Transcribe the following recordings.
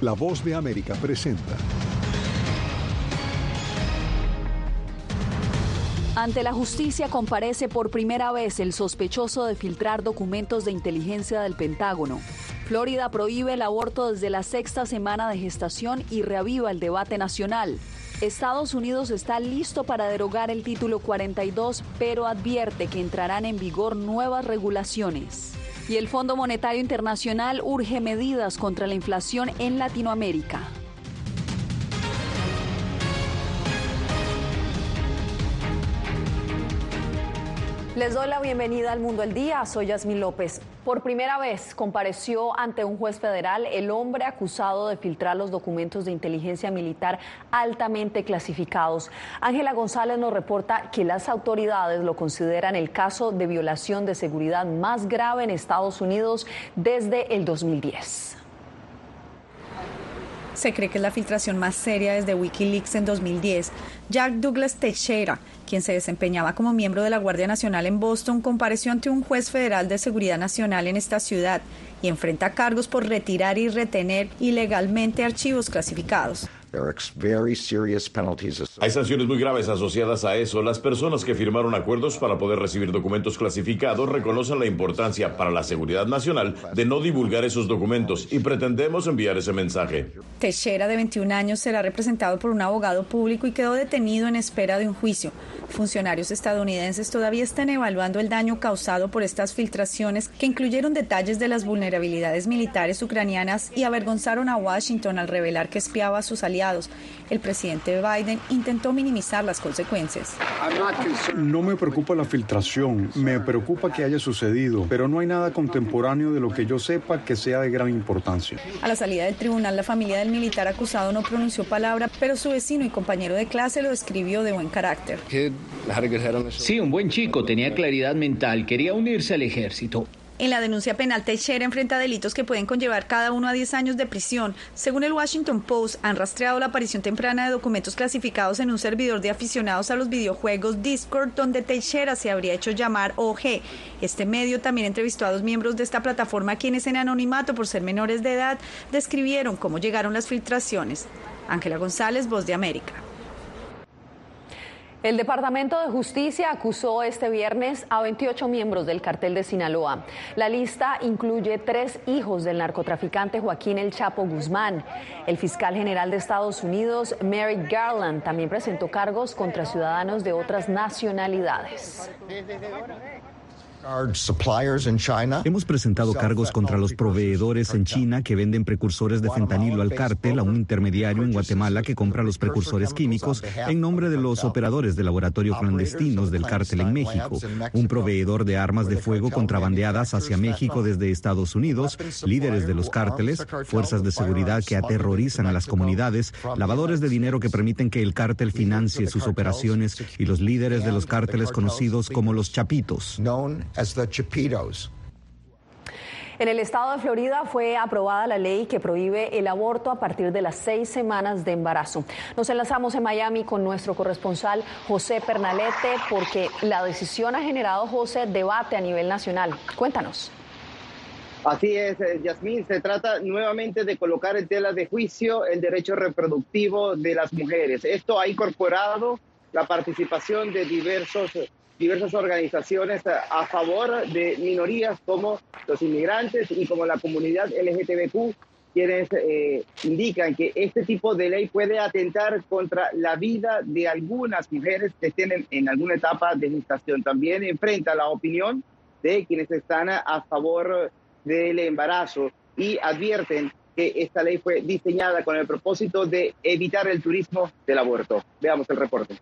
La voz de América presenta. Ante la justicia comparece por primera vez el sospechoso de filtrar documentos de inteligencia del Pentágono. Florida prohíbe el aborto desde la sexta semana de gestación y reaviva el debate nacional. Estados Unidos está listo para derogar el título 42, pero advierte que entrarán en vigor nuevas regulaciones. Y el Fondo Monetario Internacional urge medidas contra la inflación en Latinoamérica. Les doy la bienvenida al Mundo del Día. Soy Yasmín López. Por primera vez compareció ante un juez federal el hombre acusado de filtrar los documentos de inteligencia militar altamente clasificados. Ángela González nos reporta que las autoridades lo consideran el caso de violación de seguridad más grave en Estados Unidos desde el 2010. Se cree que es la filtración más seria desde Wikileaks en 2010. Jack Douglas Teixeira, quien se desempeñaba como miembro de la Guardia Nacional en Boston, compareció ante un juez federal de seguridad nacional en esta ciudad y enfrenta cargos por retirar y retener ilegalmente archivos clasificados. Hay sanciones muy graves asociadas a eso. Las personas que firmaron acuerdos para poder recibir documentos clasificados reconocen la importancia para la seguridad nacional de no divulgar esos documentos y pretendemos enviar ese mensaje. Teixeira, de 21 años, será representado por un abogado público y quedó detenido en espera de un juicio. Funcionarios estadounidenses todavía están evaluando el daño causado por estas filtraciones que incluyeron detalles de las vulnerabilidades militares ucranianas y avergonzaron a Washington al revelar que espiaba a sus aliados. El presidente Biden intentó minimizar las consecuencias. No me preocupa la filtración, me preocupa que haya sucedido, pero no hay nada contemporáneo de lo que yo sepa que sea de gran importancia. A la salida del tribunal, la familia del militar acusado no pronunció palabra, pero su vecino y compañero de clase lo describió de buen carácter. Sí, un buen chico, tenía claridad mental, quería unirse al ejército. En la denuncia penal, Teixeira enfrenta delitos que pueden conllevar cada uno a 10 años de prisión. Según el Washington Post, han rastreado la aparición temprana de documentos clasificados en un servidor de aficionados a los videojuegos Discord, donde Teixeira se habría hecho llamar OG. Este medio también entrevistó a dos miembros de esta plataforma quienes en anonimato por ser menores de edad describieron cómo llegaron las filtraciones. Ángela González, Voz de América. El Departamento de Justicia acusó este viernes a 28 miembros del cartel de Sinaloa. La lista incluye tres hijos del narcotraficante Joaquín El Chapo Guzmán. El fiscal general de Estados Unidos, Merrick Garland, también presentó cargos contra ciudadanos de otras nacionalidades. Hemos presentado cargos contra los proveedores en China que venden precursores de fentanilo al cártel, a un intermediario en Guatemala que compra los precursores químicos en nombre de los operadores de laboratorio clandestinos del cártel en México, un proveedor de armas de fuego contrabandeadas hacia México desde Estados Unidos, líderes de los cárteles, fuerzas de seguridad que aterrorizan a las comunidades, lavadores de dinero que permiten que el cártel financie sus operaciones y los líderes de los cárteles conocidos como los chapitos. En el estado de Florida fue aprobada la ley que prohíbe el aborto a partir de las seis semanas de embarazo. Nos enlazamos en Miami con nuestro corresponsal José Pernalete porque la decisión ha generado, José, debate a nivel nacional. Cuéntanos. Así es, eh, Yasmín, se trata nuevamente de colocar en tela de juicio el derecho reproductivo de las mujeres. Esto ha incorporado la participación de diversos diversas organizaciones a favor de minorías como los inmigrantes y como la comunidad LGTBQ, quienes eh, indican que este tipo de ley puede atentar contra la vida de algunas mujeres que tienen en alguna etapa de gestación. También enfrenta la opinión de quienes están a favor del embarazo y advierten que esta ley fue diseñada con el propósito de evitar el turismo del aborto. Veamos el reporte.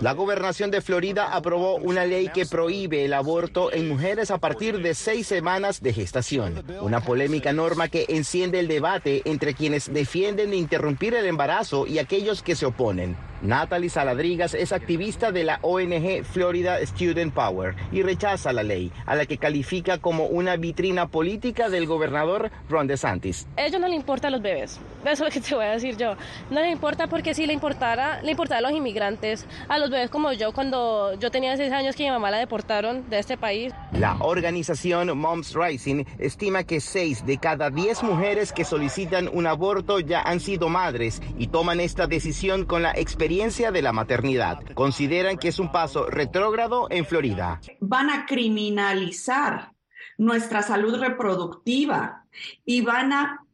La gobernación de Florida aprobó una ley que prohíbe el aborto en mujeres a partir de seis semanas de gestación. Una polémica norma que enciende el debate entre quienes defienden interrumpir el embarazo y aquellos que se oponen. Natalie Saladrigas es activista de la ONG Florida Student Power y rechaza la ley, a la que califica como una vitrina política del gobernador Ron DeSantis. A ellos no le importan los bebés. Eso es lo que te voy a decir yo. No les importa porque si le importara, le importara a los inmigrantes, a los bebés como yo, cuando yo tenía seis años que mi mamá la deportaron de este país. La organización Moms Rising estima que seis de cada diez mujeres que solicitan un aborto ya han sido madres y toman esta decisión con la experiencia de la maternidad. Consideran que es un paso retrógrado en Florida. Van a criminalizar nuestra salud reproductiva y van a,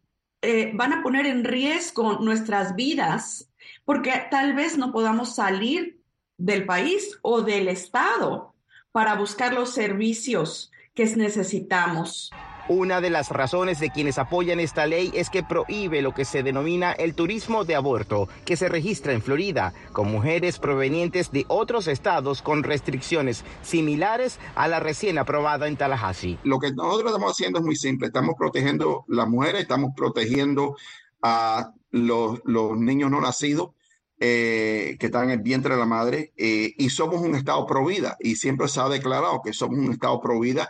eh, van a poner en riesgo nuestras vidas porque tal vez no podamos salir del país o del estado para buscar los servicios que necesitamos. Una de las razones de quienes apoyan esta ley es que prohíbe lo que se denomina el turismo de aborto, que se registra en Florida, con mujeres provenientes de otros estados con restricciones similares a la recién aprobada en Tallahassee. Lo que nosotros estamos haciendo es muy simple, estamos protegiendo las mujeres, estamos protegiendo a los, niños no nacidos. Eh, que están en el vientre de la madre eh, y somos un estado pro vida y siempre se ha declarado que somos un estado pro vida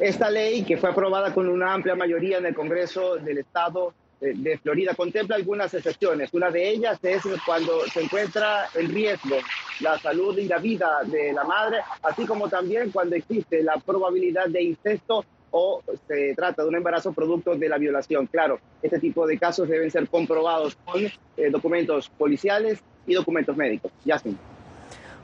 esta ley, que fue aprobada con una amplia mayoría en el Congreso del Estado de Florida, contempla algunas excepciones. Una de ellas es cuando se encuentra en riesgo la salud y la vida de la madre, así como también cuando existe la probabilidad de incesto o se trata de un embarazo producto de la violación. Claro, este tipo de casos deben ser comprobados con eh, documentos policiales y documentos médicos. Yasmin.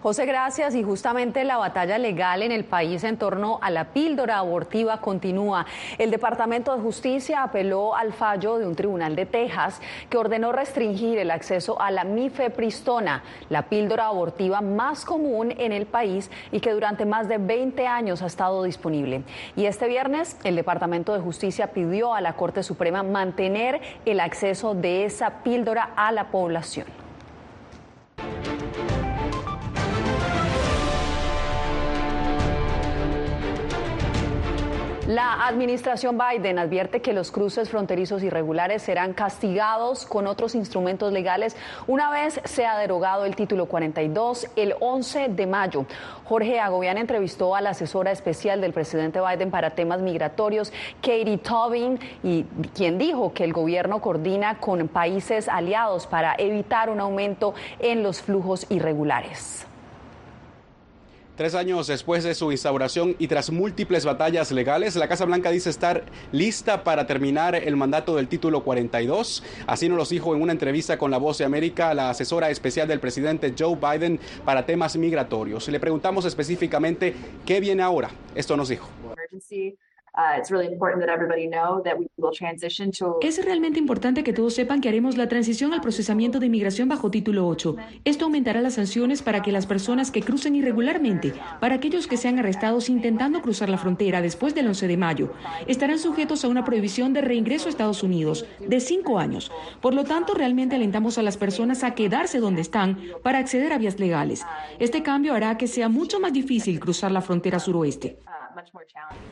José, gracias. Y justamente la batalla legal en el país en torno a la píldora abortiva continúa. El Departamento de Justicia apeló al fallo de un tribunal de Texas que ordenó restringir el acceso a la mifepristona, la píldora abortiva más común en el país y que durante más de 20 años ha estado disponible. Y este viernes el Departamento de Justicia pidió a la Corte Suprema mantener el acceso de esa píldora a la población. La administración Biden advierte que los cruces fronterizos irregulares serán castigados con otros instrumentos legales una vez sea derogado el título 42 el 11 de mayo. Jorge Agobián entrevistó a la asesora especial del presidente Biden para temas migratorios, Katie Tobin, y quien dijo que el gobierno coordina con países aliados para evitar un aumento en los flujos irregulares. Tres años después de su instauración y tras múltiples batallas legales, la Casa Blanca dice estar lista para terminar el mandato del título 42. Así nos lo dijo en una entrevista con La Voz de América la asesora especial del presidente Joe Biden para temas migratorios. Le preguntamos específicamente qué viene ahora. Esto nos dijo. Es realmente importante que todos sepan que haremos la transición al procesamiento de inmigración bajo título 8. Esto aumentará las sanciones para que las personas que crucen irregularmente, para aquellos que sean arrestados intentando cruzar la frontera después del 11 de mayo, estarán sujetos a una prohibición de reingreso a Estados Unidos de cinco años. Por lo tanto, realmente alentamos a las personas a quedarse donde están para acceder a vías legales. Este cambio hará que sea mucho más difícil cruzar la frontera suroeste.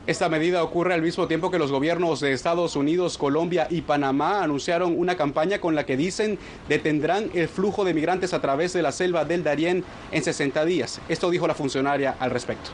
Esta medida ocurre al mismo tiempo que los gobiernos de Estados Unidos, Colombia y Panamá anunciaron una campaña con la que dicen detendrán el flujo de migrantes a través de la selva del Darién en 60 días. Esto dijo la funcionaria al respecto.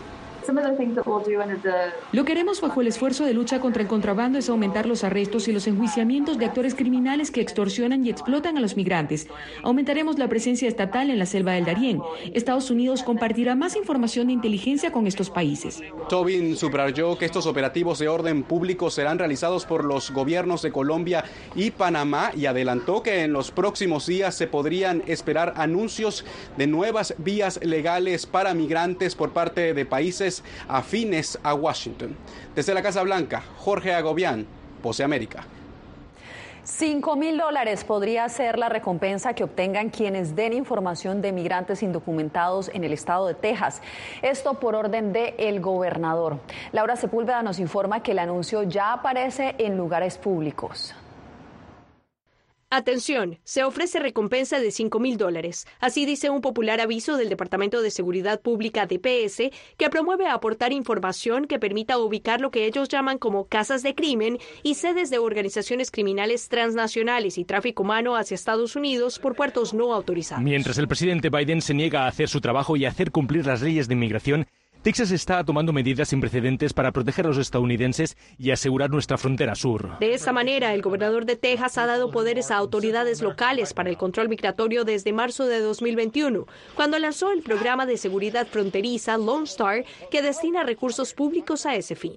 Lo que haremos bajo el esfuerzo de lucha contra el contrabando es aumentar los arrestos y los enjuiciamientos de actores criminales que extorsionan y explotan a los migrantes. Aumentaremos la presencia estatal en la selva del Darién. Estados Unidos compartirá más información de inteligencia con estos países. Tobin subrayó que estos operativos de orden público serán realizados por los gobiernos de Colombia y Panamá y adelantó que en los próximos días se podrían esperar anuncios de nuevas vías legales para migrantes por parte de países afines a Washington. Desde la Casa Blanca, Jorge Agobián, Pose América. 5 mil dólares podría ser la recompensa que obtengan quienes den información de migrantes indocumentados en el estado de Texas. Esto por orden del el gobernador. Laura Sepúlveda nos informa que el anuncio ya aparece en lugares públicos. Atención, se ofrece recompensa de 5 mil dólares. Así dice un popular aviso del Departamento de Seguridad Pública DPS que promueve aportar información que permita ubicar lo que ellos llaman como casas de crimen y sedes de organizaciones criminales transnacionales y tráfico humano hacia Estados Unidos por puertos no autorizados. Mientras el presidente Biden se niega a hacer su trabajo y a hacer cumplir las leyes de inmigración, Texas está tomando medidas sin precedentes para proteger a los estadounidenses y asegurar nuestra frontera sur. De esta manera, el gobernador de Texas ha dado poderes a autoridades locales para el control migratorio desde marzo de 2021, cuando lanzó el programa de seguridad fronteriza Lone Star, que destina recursos públicos a ese fin.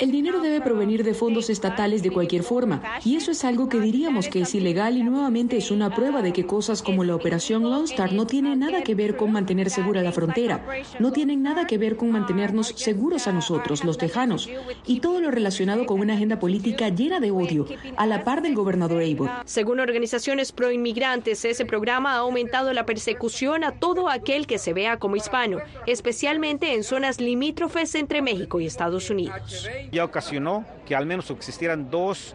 El dinero debe provenir de fondos estatales de cualquier forma, y eso es algo que diríamos que es ilegal y nuevamente es una prueba de que cosas como la operación Lone Star no tienen nada que ver con mantener segura la frontera, no tienen nada que ver con mantenernos seguros a nosotros, los tejanos, y todo lo relacionado con una agenda política llena de odio, a la par del gobernador Abbott. Según organizaciones pro-inmigrantes, ese programa ha aumentado la persecución a todo aquel que se vea como hispano, especialmente en zonas limítrofes entre México y Estados Unidos. Ya ocasionó que al menos existieran dos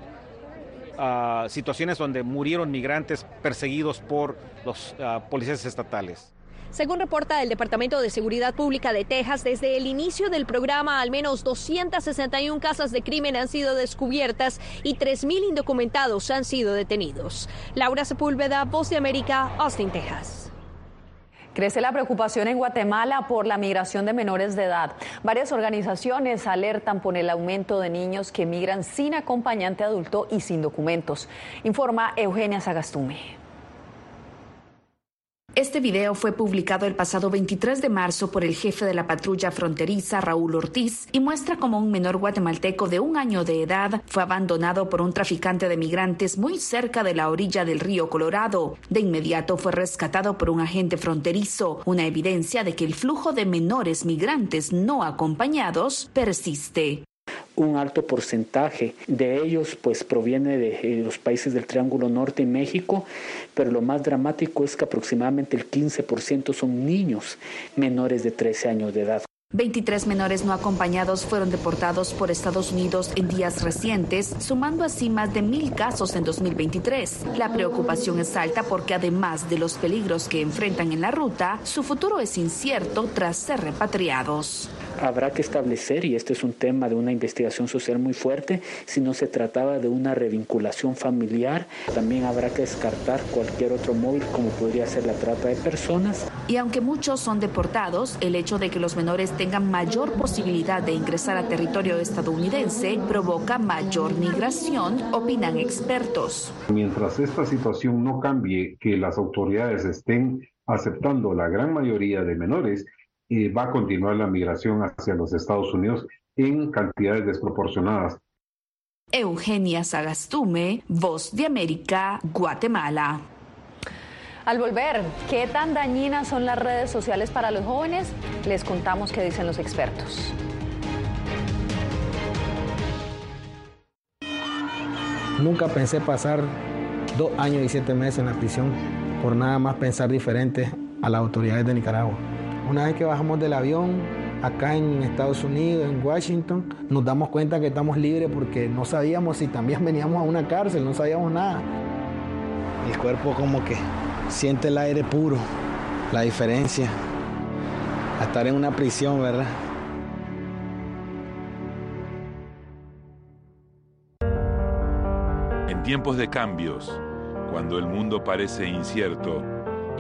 uh, situaciones donde murieron migrantes perseguidos por los uh, policías estatales. Según reporta el Departamento de Seguridad Pública de Texas, desde el inicio del programa al menos 261 casas de crimen han sido descubiertas y 3.000 indocumentados han sido detenidos. Laura Sepúlveda, Voz de América, Austin, Texas. Crece la preocupación en Guatemala por la migración de menores de edad. Varias organizaciones alertan por el aumento de niños que migran sin acompañante adulto y sin documentos. Informa Eugenia Sagastume. Este video fue publicado el pasado 23 de marzo por el jefe de la patrulla fronteriza, Raúl Ortiz, y muestra cómo un menor guatemalteco de un año de edad fue abandonado por un traficante de migrantes muy cerca de la orilla del río Colorado. De inmediato fue rescatado por un agente fronterizo, una evidencia de que el flujo de menores migrantes no acompañados persiste un alto porcentaje de ellos pues proviene de los países del Triángulo Norte y México, pero lo más dramático es que aproximadamente el 15% son niños menores de 13 años de edad. 23 menores no acompañados fueron deportados por Estados Unidos en días recientes, sumando así más de mil casos en 2023. La preocupación es alta porque además de los peligros que enfrentan en la ruta, su futuro es incierto tras ser repatriados habrá que establecer, y este es un tema de una investigación social muy fuerte, si no se trataba de una revinculación familiar, también habrá que descartar cualquier otro móvil como podría ser la trata de personas. Y aunque muchos son deportados, el hecho de que los menores tengan mayor posibilidad de ingresar a territorio estadounidense provoca mayor migración, opinan expertos. Mientras esta situación no cambie, que las autoridades estén aceptando la gran mayoría de menores, va a continuar la migración hacia los Estados Unidos en cantidades desproporcionadas. Eugenia Sagastume, Voz de América, Guatemala. Al volver, ¿qué tan dañinas son las redes sociales para los jóvenes? Les contamos qué dicen los expertos. Nunca pensé pasar dos años y siete meses en la prisión por nada más pensar diferente a las autoridades de Nicaragua. Una vez que bajamos del avión, acá en Estados Unidos, en Washington, nos damos cuenta que estamos libres porque no sabíamos si también veníamos a una cárcel, no sabíamos nada. El cuerpo como que siente el aire puro, la diferencia a estar en una prisión, ¿verdad? En tiempos de cambios, cuando el mundo parece incierto,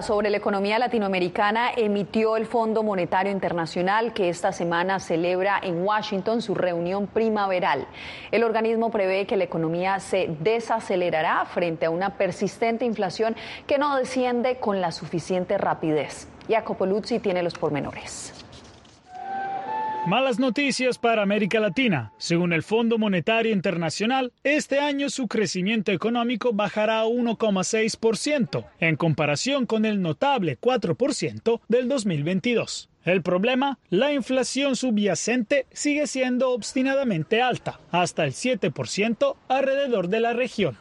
Sobre la economía latinoamericana emitió el Fondo Monetario Internacional que esta semana celebra en Washington su reunión primaveral. El organismo prevé que la economía se desacelerará frente a una persistente inflación que no desciende con la suficiente rapidez. Jacopo Luzzi tiene los pormenores. Malas noticias para América Latina. Según el Fondo Monetario Internacional, este año su crecimiento económico bajará a 1,6% en comparación con el notable 4% del 2022. El problema, la inflación subyacente sigue siendo obstinadamente alta, hasta el 7% alrededor de la región.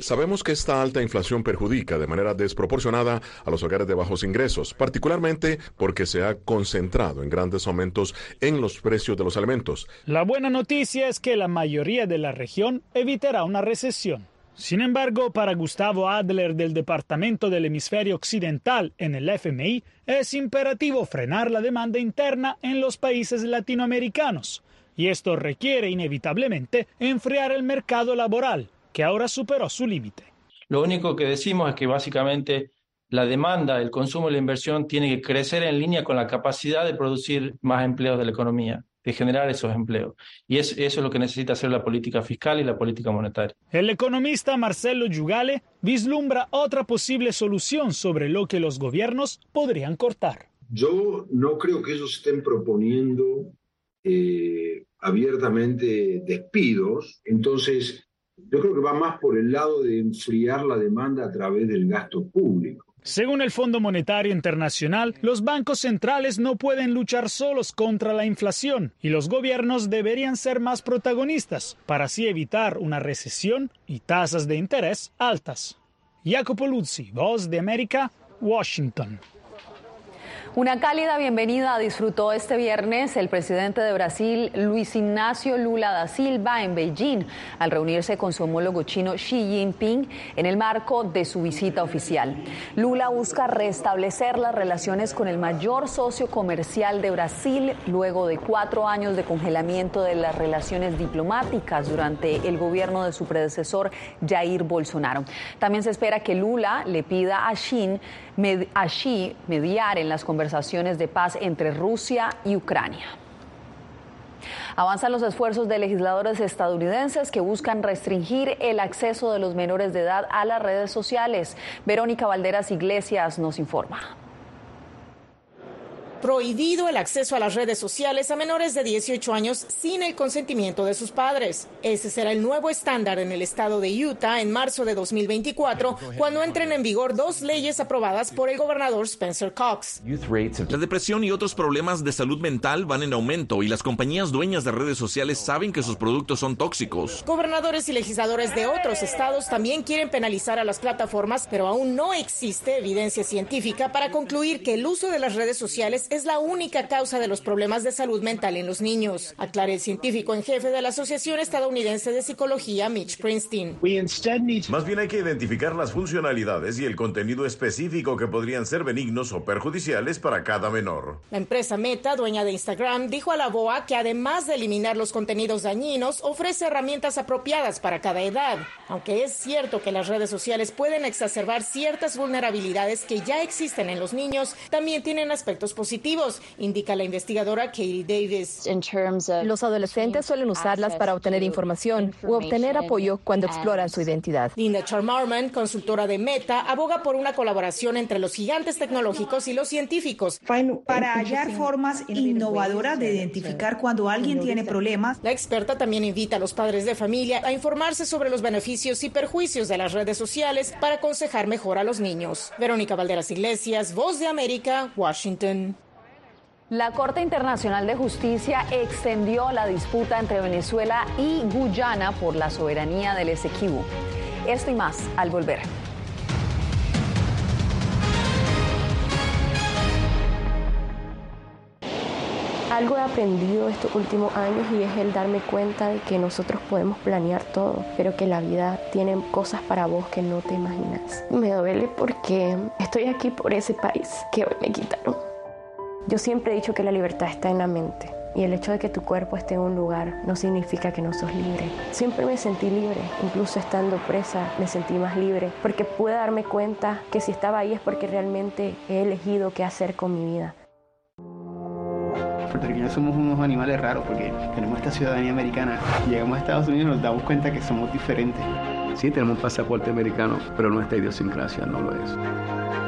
Sabemos que esta alta inflación perjudica de manera desproporcionada a los hogares de bajos ingresos, particularmente porque se ha concentrado en grandes aumentos en los precios de los alimentos. La buena noticia es que la mayoría de la región evitará una recesión. Sin embargo, para Gustavo Adler del Departamento del Hemisferio Occidental en el FMI, es imperativo frenar la demanda interna en los países latinoamericanos, y esto requiere inevitablemente enfriar el mercado laboral, que ahora superó su límite. Lo único que decimos es que básicamente la demanda, el consumo y la inversión tiene que crecer en línea con la capacidad de producir más empleos de la economía de generar esos empleos. Y eso es lo que necesita hacer la política fiscal y la política monetaria. El economista Marcelo Yugale vislumbra otra posible solución sobre lo que los gobiernos podrían cortar. Yo no creo que ellos estén proponiendo eh, abiertamente despidos, entonces yo creo que va más por el lado de enfriar la demanda a través del gasto público. Según el Fondo Monetario Internacional, los bancos centrales no pueden luchar solos contra la inflación y los gobiernos deberían ser más protagonistas para así evitar una recesión y tasas de interés altas. Jacopo Luzzi, Voz de América, Washington. Una cálida bienvenida disfrutó este viernes el presidente de Brasil, Luis Ignacio Lula da Silva, en Beijing, al reunirse con su homólogo chino Xi Jinping en el marco de su visita oficial. Lula busca restablecer las relaciones con el mayor socio comercial de Brasil luego de cuatro años de congelamiento de las relaciones diplomáticas durante el gobierno de su predecesor, Jair Bolsonaro. También se espera que Lula le pida a Xi, a Xi mediar en las conversaciones de paz entre Rusia y Ucrania. Avanzan los esfuerzos de legisladores estadounidenses que buscan restringir el acceso de los menores de edad a las redes sociales. Verónica Valderas Iglesias nos informa prohibido el acceso a las redes sociales a menores de 18 años sin el consentimiento de sus padres. Ese será el nuevo estándar en el estado de Utah en marzo de 2024, cuando entren en vigor dos leyes aprobadas por el gobernador Spencer Cox. La depresión y otros problemas de salud mental van en aumento y las compañías dueñas de redes sociales saben que sus productos son tóxicos. Gobernadores y legisladores de otros estados también quieren penalizar a las plataformas, pero aún no existe evidencia científica para concluir que el uso de las redes sociales es la única causa de los problemas de salud mental en los niños, aclara el científico en jefe de la Asociación Estadounidense de Psicología, Mitch Prinstein. Más bien hay que identificar las funcionalidades y el contenido específico que podrían ser benignos o perjudiciales para cada menor. La empresa Meta, dueña de Instagram, dijo a la BOA que además de eliminar los contenidos dañinos, ofrece herramientas apropiadas para cada edad. Aunque es cierto que las redes sociales pueden exacerbar ciertas vulnerabilidades que ya existen en los niños, también tienen aspectos positivos indica la investigadora Katie Davis. Los adolescentes suelen usarlas para obtener información o obtener apoyo cuando exploran su identidad. Linda Charmarman, consultora de Meta, aboga por una colaboración entre los gigantes tecnológicos y los científicos para hallar formas innovadoras de identificar cuando alguien tiene problemas. La experta también invita a los padres de familia a informarse sobre los beneficios y perjuicios de las redes sociales para aconsejar mejor a los niños. Verónica Valderas Iglesias, Voz de América, Washington. La Corte Internacional de Justicia extendió la disputa entre Venezuela y Guyana por la soberanía del Esequibo. Esto y más al volver. Algo he aprendido estos últimos años y es el darme cuenta de que nosotros podemos planear todo, pero que la vida tiene cosas para vos que no te imaginas. Me duele porque estoy aquí por ese país que hoy me quitaron. Yo siempre he dicho que la libertad está en la mente Y el hecho de que tu cuerpo esté en un lugar no significa que no sos libre. Siempre me sentí libre, incluso estando presa me sentí más libre, porque pude darme cuenta que si estaba ahí es porque realmente he elegido qué hacer con mi vida. Puertorriqueños somos unos animales raros porque tenemos esta ciudadanía americana. Llegamos a Estados Unidos y nos damos cuenta que somos diferentes. Sí, tenemos un pasaporte americano, pero nuestra idiosincrasia no lo es.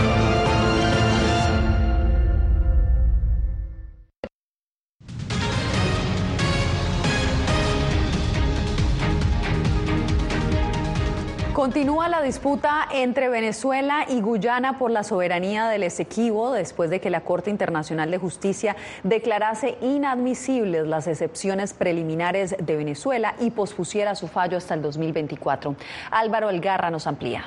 Continúa la disputa entre Venezuela y Guyana por la soberanía del Esequibo después de que la Corte Internacional de Justicia declarase inadmisibles las excepciones preliminares de Venezuela y pospusiera su fallo hasta el 2024. Álvaro Elgarra nos amplía.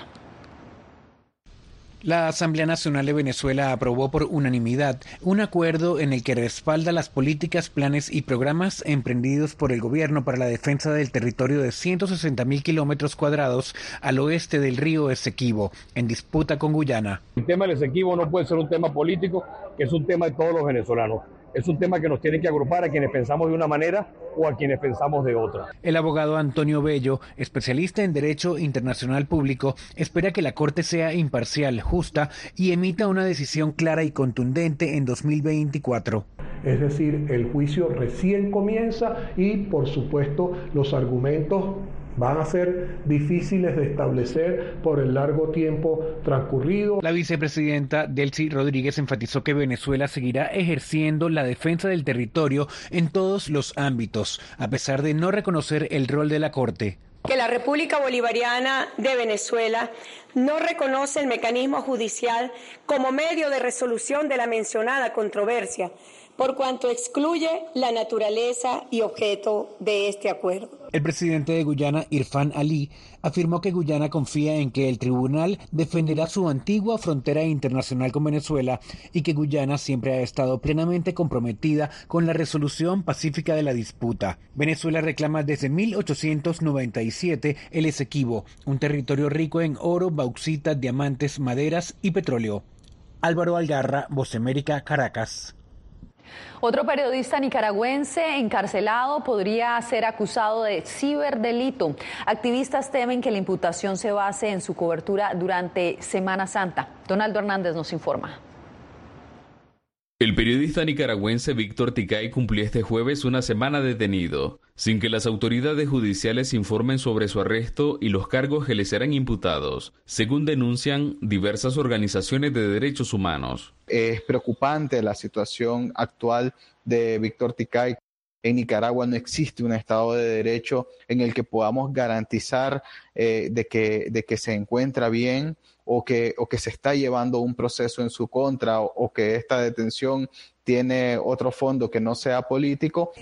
La Asamblea Nacional de Venezuela aprobó por unanimidad un acuerdo en el que respalda las políticas, planes y programas emprendidos por el gobierno para la defensa del territorio de 160 mil kilómetros cuadrados al oeste del río Esequibo, en disputa con Guyana. El tema del Esequibo no puede ser un tema político, que es un tema de todos los venezolanos. Es un tema que nos tiene que agrupar a quienes pensamos de una manera o a quienes pensamos de otra. El abogado Antonio Bello, especialista en Derecho Internacional Público, espera que la Corte sea imparcial, justa y emita una decisión clara y contundente en 2024. Es decir, el juicio recién comienza y, por supuesto, los argumentos van a ser difíciles de establecer por el largo tiempo transcurrido. La vicepresidenta Delcy Rodríguez enfatizó que Venezuela seguirá ejerciendo la defensa del territorio en todos los ámbitos, a pesar de no reconocer el rol de la Corte. Que la República Bolivariana de Venezuela no reconoce el mecanismo judicial como medio de resolución de la mencionada controversia por cuanto excluye la naturaleza y objeto de este acuerdo. El presidente de Guyana, Irfan Ali, afirmó que Guyana confía en que el tribunal defenderá su antigua frontera internacional con Venezuela y que Guyana siempre ha estado plenamente comprometida con la resolución pacífica de la disputa. Venezuela reclama desde 1897 el Esequibo, un territorio rico en oro, bauxita, diamantes, maderas y petróleo. Álvaro Algarra, Voz América, Caracas. Otro periodista nicaragüense encarcelado podría ser acusado de ciberdelito. Activistas temen que la imputación se base en su cobertura durante Semana Santa. Donaldo Hernández nos informa. El periodista nicaragüense Víctor Ticay cumplió este jueves una semana detenido, sin que las autoridades judiciales informen sobre su arresto y los cargos que le serán imputados, según denuncian diversas organizaciones de derechos humanos. Es preocupante la situación actual de Víctor Ticay. En Nicaragua no existe un Estado de Derecho en el que podamos garantizar eh, de, que, de que se encuentra bien o que, o que se está llevando un proceso en su contra o, que esta detención tiene otro fondo que no sea político.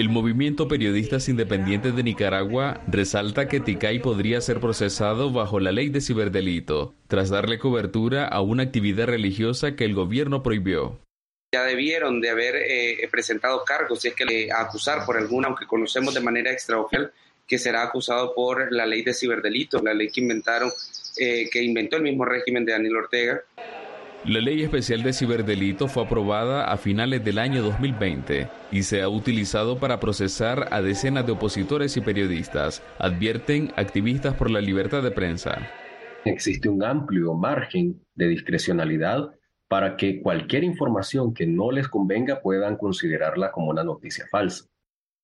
El movimiento Periodistas Independientes de Nicaragua resalta que Ticay podría ser procesado bajo la ley de ciberdelito, tras darle cobertura a una actividad religiosa que el gobierno prohibió. Ya debieron de haber eh, presentado cargos, si es que le acusar por alguna, aunque conocemos de manera extraoficial que será acusado por la ley de ciberdelito, la ley que inventaron, eh, que inventó el mismo régimen de Daniel Ortega. La ley especial de ciberdelito fue aprobada a finales del año 2020 y se ha utilizado para procesar a decenas de opositores y periodistas, advierten activistas por la libertad de prensa. Existe un amplio margen de discrecionalidad para que cualquier información que no les convenga puedan considerarla como una noticia falsa.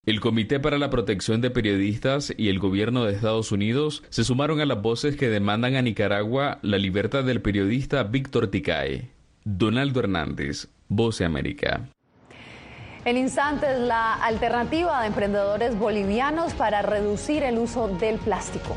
El Comité para la Protección de Periodistas y el gobierno de Estados Unidos se sumaron a las voces que demandan a Nicaragua la libertad del periodista Víctor Ticay. Donaldo Hernández, Voce América. El instante es la alternativa de emprendedores bolivianos para reducir el uso del plástico.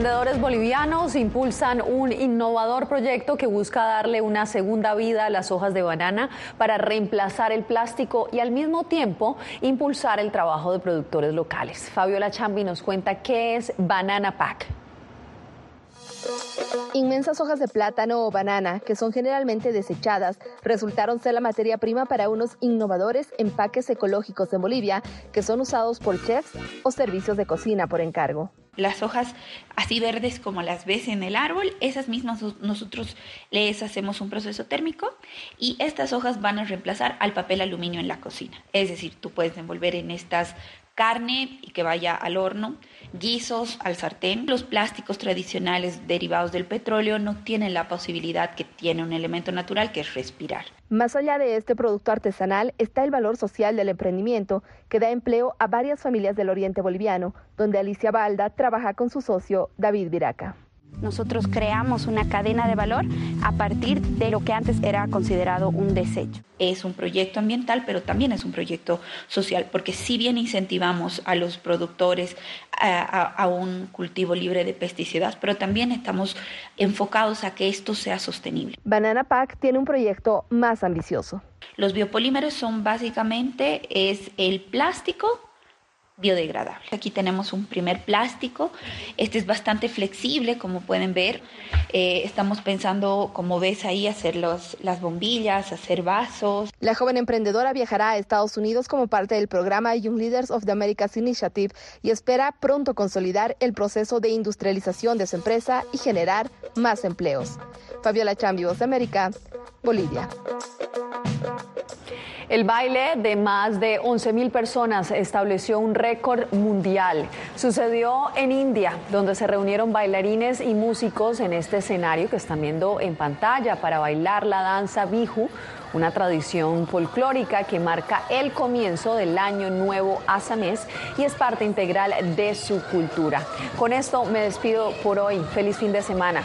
Emprendedores bolivianos impulsan un innovador proyecto que busca darle una segunda vida a las hojas de banana para reemplazar el plástico y al mismo tiempo impulsar el trabajo de productores locales. Fabiola Chambi nos cuenta qué es Banana Pack. Inmensas hojas de plátano o banana, que son generalmente desechadas, resultaron ser la materia prima para unos innovadores empaques ecológicos en Bolivia que son usados por chefs o servicios de cocina por encargo. Las hojas así verdes como las ves en el árbol, esas mismas nosotros les hacemos un proceso térmico y estas hojas van a reemplazar al papel aluminio en la cocina. Es decir, tú puedes envolver en estas carne y que vaya al horno, guisos al sartén. Los plásticos tradicionales derivados del petróleo no tienen la posibilidad que tiene un elemento natural que es respirar. Más allá de este producto artesanal está el valor social del emprendimiento que da empleo a varias familias del oriente boliviano, donde Alicia Balda trabaja con su socio David Viraca. Nosotros creamos una cadena de valor a partir de lo que antes era considerado un desecho. Es un proyecto ambiental, pero también es un proyecto social, porque si bien incentivamos a los productores a, a, a un cultivo libre de pesticidas, pero también estamos enfocados a que esto sea sostenible. Banana Pack tiene un proyecto más ambicioso. Los biopolímeros son básicamente es el plástico biodegradable. Aquí tenemos un primer plástico. Este es bastante flexible, como pueden ver. Eh, estamos pensando, como ves ahí, hacer los, las bombillas, hacer vasos. La joven emprendedora viajará a Estados Unidos como parte del programa Young Leaders of the Americas Initiative y espera pronto consolidar el proceso de industrialización de su empresa y generar más empleos. Fabiola Chambi, Voz de América, Bolivia. El baile de más de 11.000 personas estableció un récord mundial. Sucedió en India, donde se reunieron bailarines y músicos en este escenario que están viendo en pantalla para bailar la danza Bihu, una tradición folclórica que marca el comienzo del año nuevo asamés y es parte integral de su cultura. Con esto me despido por hoy. Feliz fin de semana.